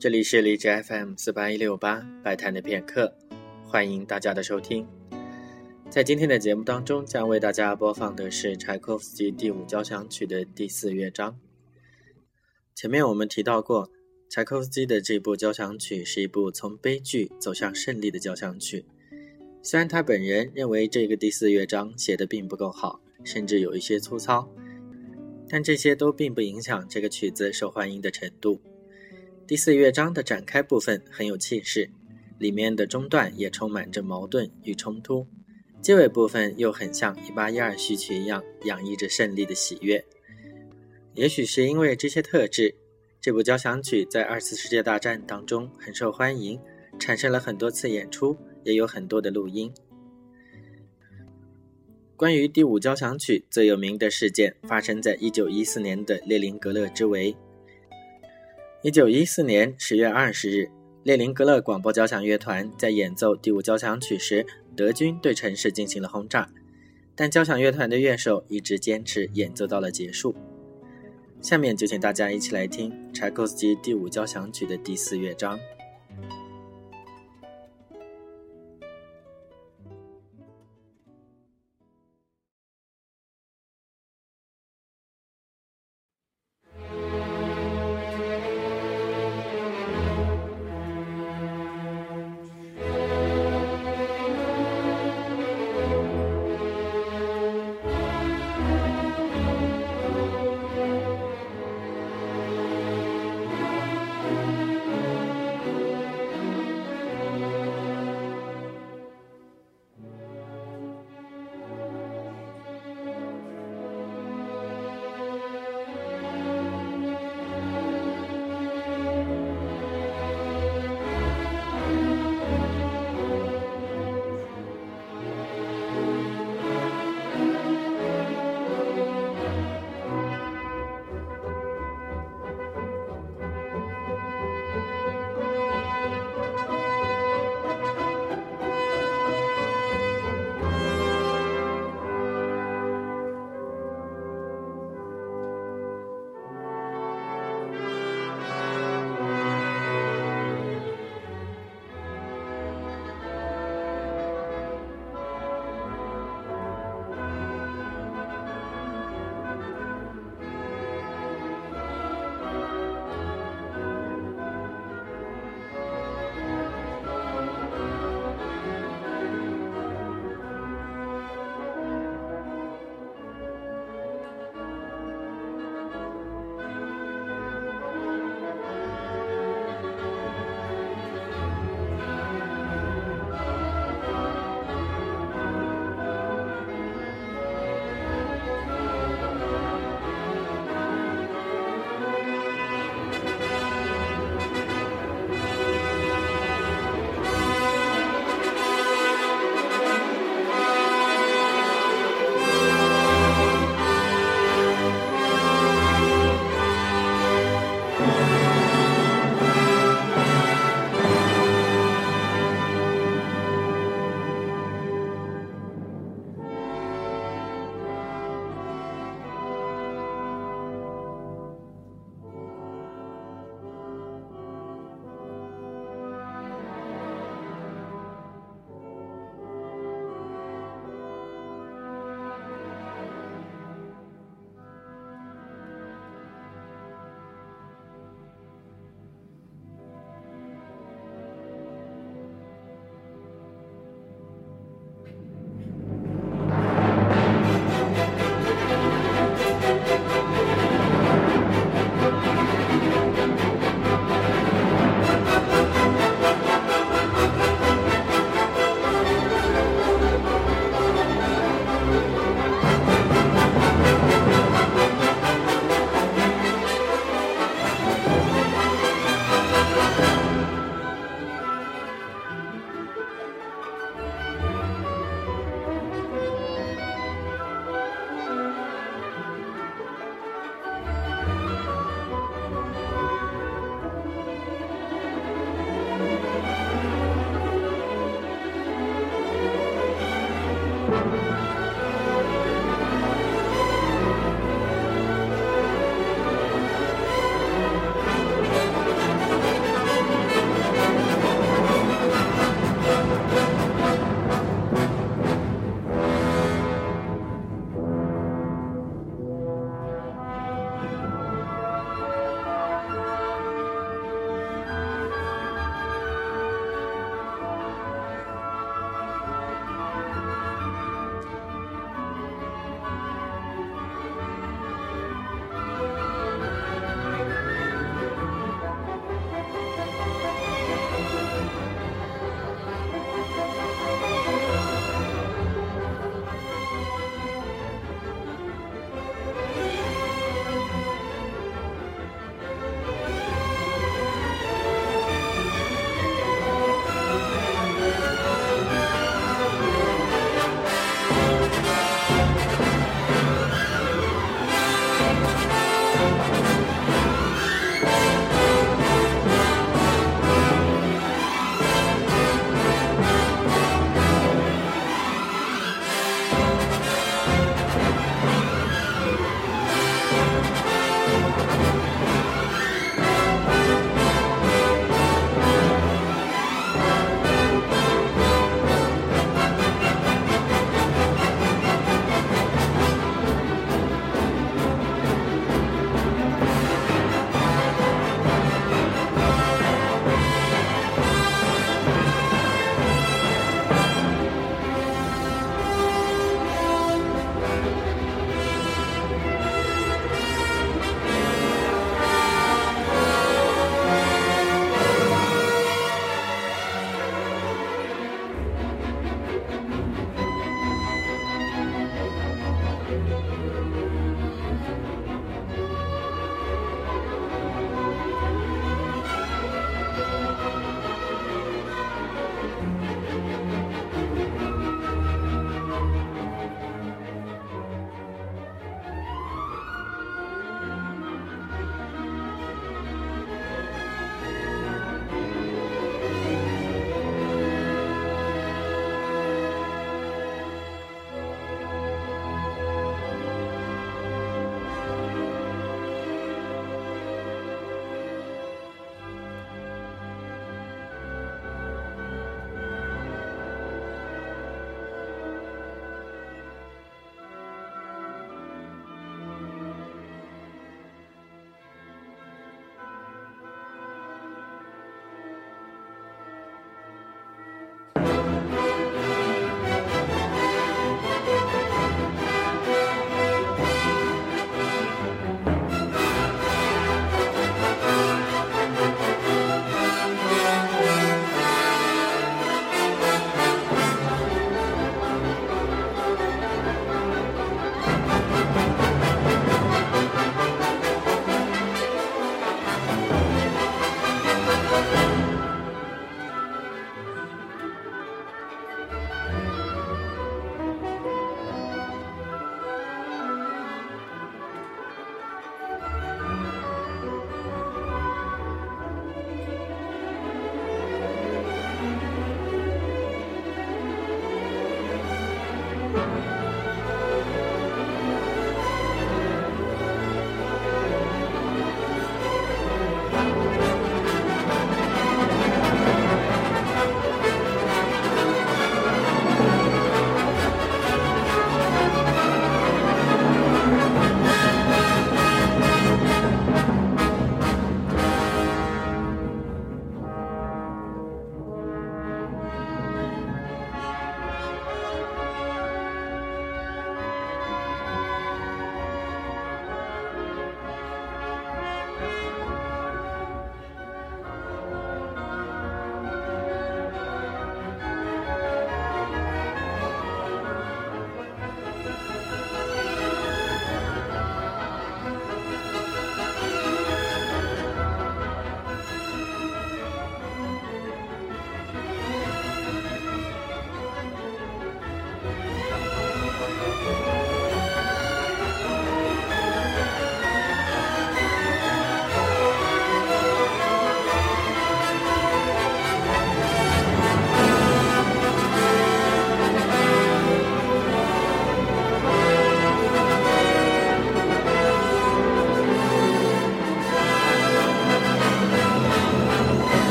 这里是荔枝 FM 四八一六八百谈的片刻，欢迎大家的收听。在今天的节目当中，将为大家播放的是柴可夫斯基第五交响曲的第四乐章。前面我们提到过，柴可夫斯基的这部交响曲是一部从悲剧走向胜利的交响曲。虽然他本人认为这个第四乐章写的并不够好，甚至有一些粗糙，但这些都并不影响这个曲子受欢迎的程度。第四乐章的展开部分很有气势，里面的中段也充满着矛盾与冲突，结尾部分又很像一八一二序曲一样，洋溢着胜利的喜悦。也许是因为这些特质，这部交响曲在二次世界大战当中很受欢迎，产生了很多次演出，也有很多的录音。关于第五交响曲最有名的事件，发生在一九一四年的列宁格勒之围。一九一四年十月二十日，列宁格勒广播交响乐团在演奏第五交响曲时，德军对城市进行了轰炸，但交响乐团的乐手一直坚持演奏到了结束。下面就请大家一起来听柴可夫斯基第五交响曲的第四乐章。